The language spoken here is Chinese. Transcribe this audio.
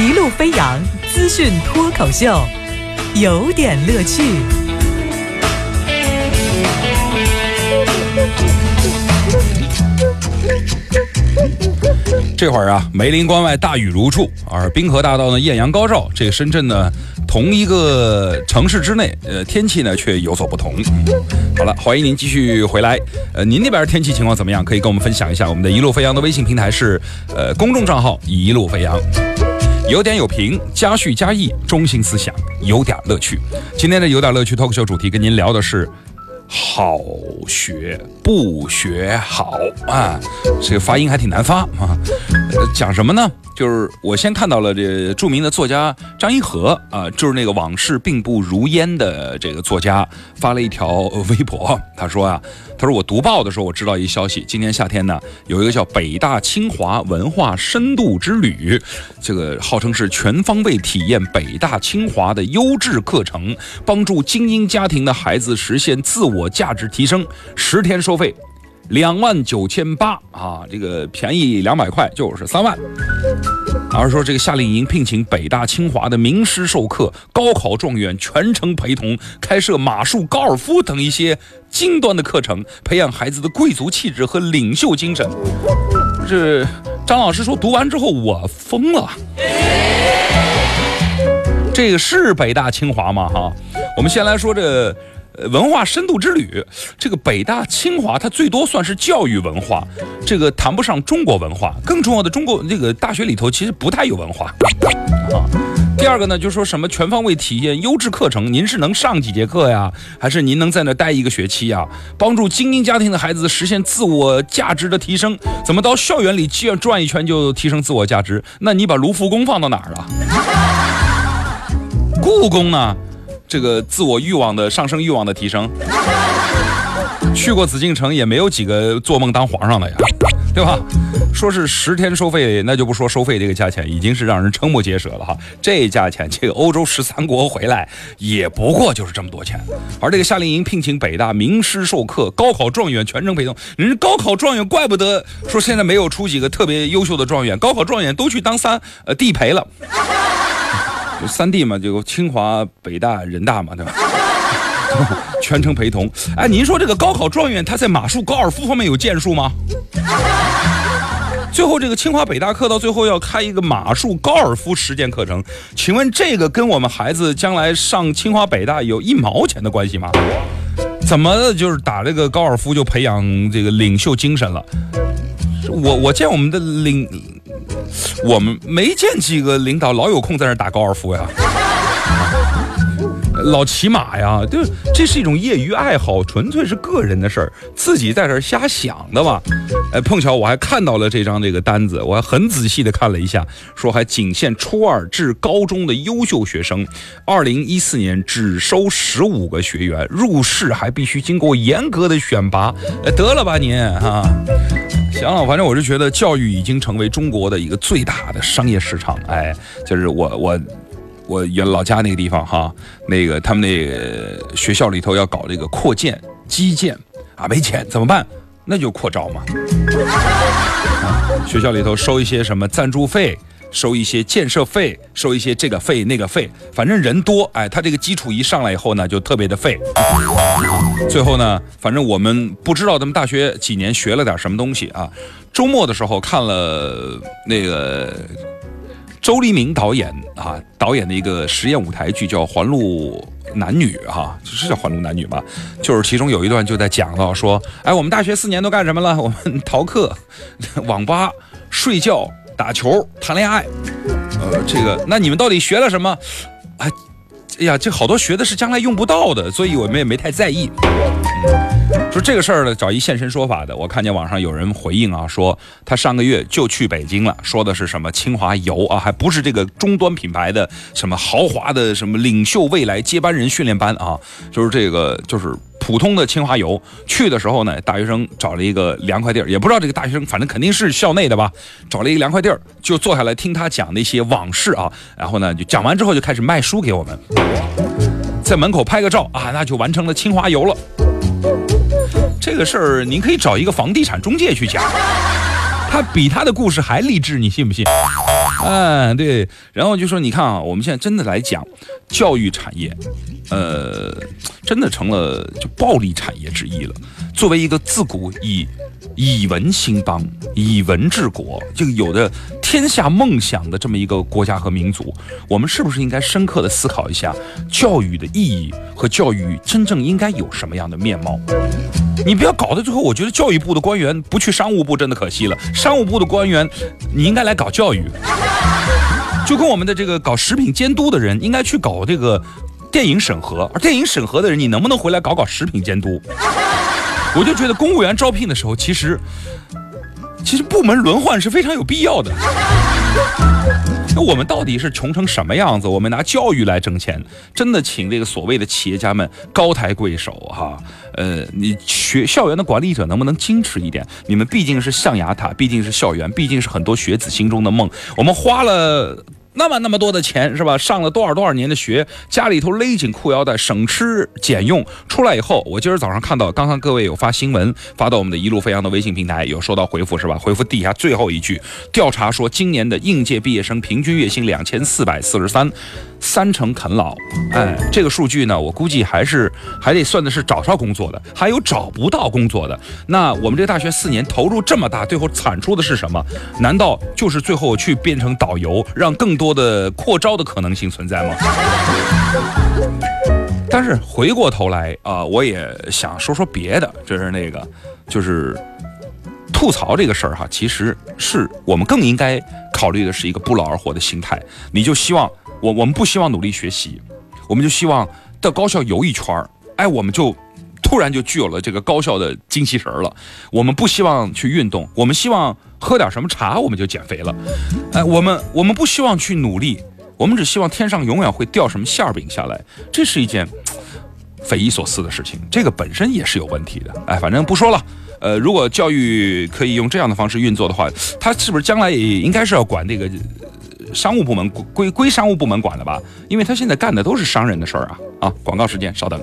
一路飞扬资讯脱口秀，有点乐趣。这会儿啊，梅林关外大雨如注，而滨河大道呢艳阳高照。这个深圳呢，同一个城市之内，呃，天气呢却有所不同。好了，欢迎您继续回来。呃，您那边天气情况怎么样？可以跟我们分享一下。我们的一路飞扬的微信平台是呃公众账号一路飞扬。有点有评，加叙加意，中心思想，有点乐趣。今天的有点乐趣脱口秀主题跟您聊的是。好学不学好啊，这个发音还挺难发啊。讲什么呢？就是我先看到了这著名的作家张一和啊，就是那个往事并不如烟的这个作家，发了一条微博，他说啊。他说：“我读报的时候，我知道一消息，今年夏天呢，有一个叫北大清华文化深度之旅，这个号称是全方位体验北大清华的优质课程，帮助精英家庭的孩子实现自我我价值提升。十天收费。”两万九千八啊，这个便宜两百块就是三万。而说这个夏令营聘请北大清华的名师授课，高考状元全程陪同，开设马术、高尔夫等一些精端的课程，培养孩子的贵族气质和领袖精神。这张老师说读完之后我疯了。这个是北大清华吗？哈，我们先来说这。文化深度之旅，这个北大清华它最多算是教育文化，这个谈不上中国文化。更重要的，中国这个大学里头其实不太有文化啊。第二个呢，就是说什么全方位体验优质课程，您是能上几节课呀？还是您能在那待一个学期呀？帮助精英家庭的孩子实现自我价值的提升，怎么到校园里转转一圈就提升自我价值？那你把卢浮宫放到哪儿了？故宫呢？这个自我欲望的上升，欲望的提升。去过紫禁城也没有几个做梦当皇上的呀，对吧？说是十天收费，那就不说收费这个价钱，已经是让人瞠目结舌了哈。这价钱，这个欧洲十三国回来也不过就是这么多钱。而这个夏令营聘请北大名师授课，高考状元全程陪同。人高考状元，怪不得说现在没有出几个特别优秀的状元，高考状元都去当三呃地陪了。三弟嘛，就清华、北大、人大嘛，对吧？全程陪同。哎，您说这个高考状元他在马术、高尔夫方面有建树吗？最后这个清华、北大课到最后要开一个马术、高尔夫实践课程，请问这个跟我们孩子将来上清华、北大有一毛钱的关系吗？怎么就是打这个高尔夫就培养这个领袖精神了？我我见我们的领。我们没见几个领导老有空在那打高尔夫呀，老骑马呀，就这是一种业余爱好，纯粹是个人的事儿，自己在这瞎想的吧。哎，碰巧我还看到了这张这个单子，我还很仔细的看了一下，说还仅限初二至高中的优秀学生，二零一四年只收十五个学员，入市还必须经过严格的选拔。得了吧您哈。行了，反正我是觉得教育已经成为中国的一个最大的商业市场。哎，就是我我我原老家那个地方哈，那个他们那个学校里头要搞这个扩建基建啊，没钱怎么办？那就扩招嘛。学校里头收一些什么赞助费。收一些建设费，收一些这个费那个费，反正人多，哎，他这个基础一上来以后呢，就特别的费。最后呢，反正我们不知道他们大学几年学了点什么东西啊。周末的时候看了那个周黎明导演啊导演的一个实验舞台剧，叫《环路男女》哈，是叫《环路男女》吧？就是其中有一段就在讲到说，哎，我们大学四年都干什么了？我们逃课、网吧、睡觉。打球、谈恋爱，呃，这个，那你们到底学了什么？哎，哎呀，这好多学的是将来用不到的，所以我们也没太在意。说这个事儿呢，找一现身说法的。我看见网上有人回应啊，说他上个月就去北京了，说的是什么清华游啊，还不是这个终端品牌的什么豪华的什么领袖未来接班人训练班啊，就是这个就是。普通的清华游去的时候呢，大学生找了一个凉快地儿，也不知道这个大学生，反正肯定是校内的吧，找了一个凉快地儿，就坐下来听他讲那些往事啊。然后呢，就讲完之后就开始卖书给我们，在门口拍个照啊，那就完成了清华游了。这个事儿您可以找一个房地产中介去讲，他比他的故事还励志，你信不信？嗯，对。然后就说，你看啊，我们现在真的来讲，教育产业，呃，真的成了就暴力产业之一了。作为一个自古以以文兴邦、以文治国，就有的天下梦想的这么一个国家和民族，我们是不是应该深刻的思考一下教育的意义和教育真正应该有什么样的面貌？你不要搞到最后，我觉得教育部的官员不去商务部真的可惜了。商务部的官员，你应该来搞教育，就跟我们的这个搞食品监督的人应该去搞这个电影审核，而电影审核的人，你能不能回来搞搞食品监督？我就觉得公务员招聘的时候，其实其实部门轮换是非常有必要的。那我们到底是穷成什么样子？我们拿教育来挣钱，真的请这个所谓的企业家们高抬贵手哈？呃，你学校园的管理者能不能矜持一点？你们毕竟是象牙塔，毕竟是校园，毕竟是很多学子心中的梦。我们花了。那么那么多的钱是吧？上了多少多少年的学，家里头勒紧裤腰带，省吃俭用，出来以后，我今儿早上看到，刚刚各位有发新闻发到我们的一路飞扬的微信平台，有收到回复是吧？回复底下最后一句，调查说今年的应届毕业生平均月薪两千四百四十三。三成啃老，哎，这个数据呢，我估计还是还得算的是找到工作的，还有找不到工作的。那我们这大学四年投入这么大，最后产出的是什么？难道就是最后去变成导游，让更多的扩招的可能性存在吗？但是回过头来啊，我也想说说别的，就是那个，就是吐槽这个事儿哈，其实是我们更应该考虑的是一个不劳而获的心态，你就希望。我我们不希望努力学习，我们就希望到高校游一圈儿，哎，我们就突然就具有了这个高效的精气神儿了。我们不希望去运动，我们希望喝点什么茶，我们就减肥了。哎，我们我们不希望去努力，我们只希望天上永远会掉什么馅饼下来。这是一件匪夷所思的事情，这个本身也是有问题的。哎，反正不说了。呃，如果教育可以用这样的方式运作的话，它是不是将来也应该是要管这个？商务部门归归商务部门管了吧，因为他现在干的都是商人的事儿啊啊！广告时间，稍等。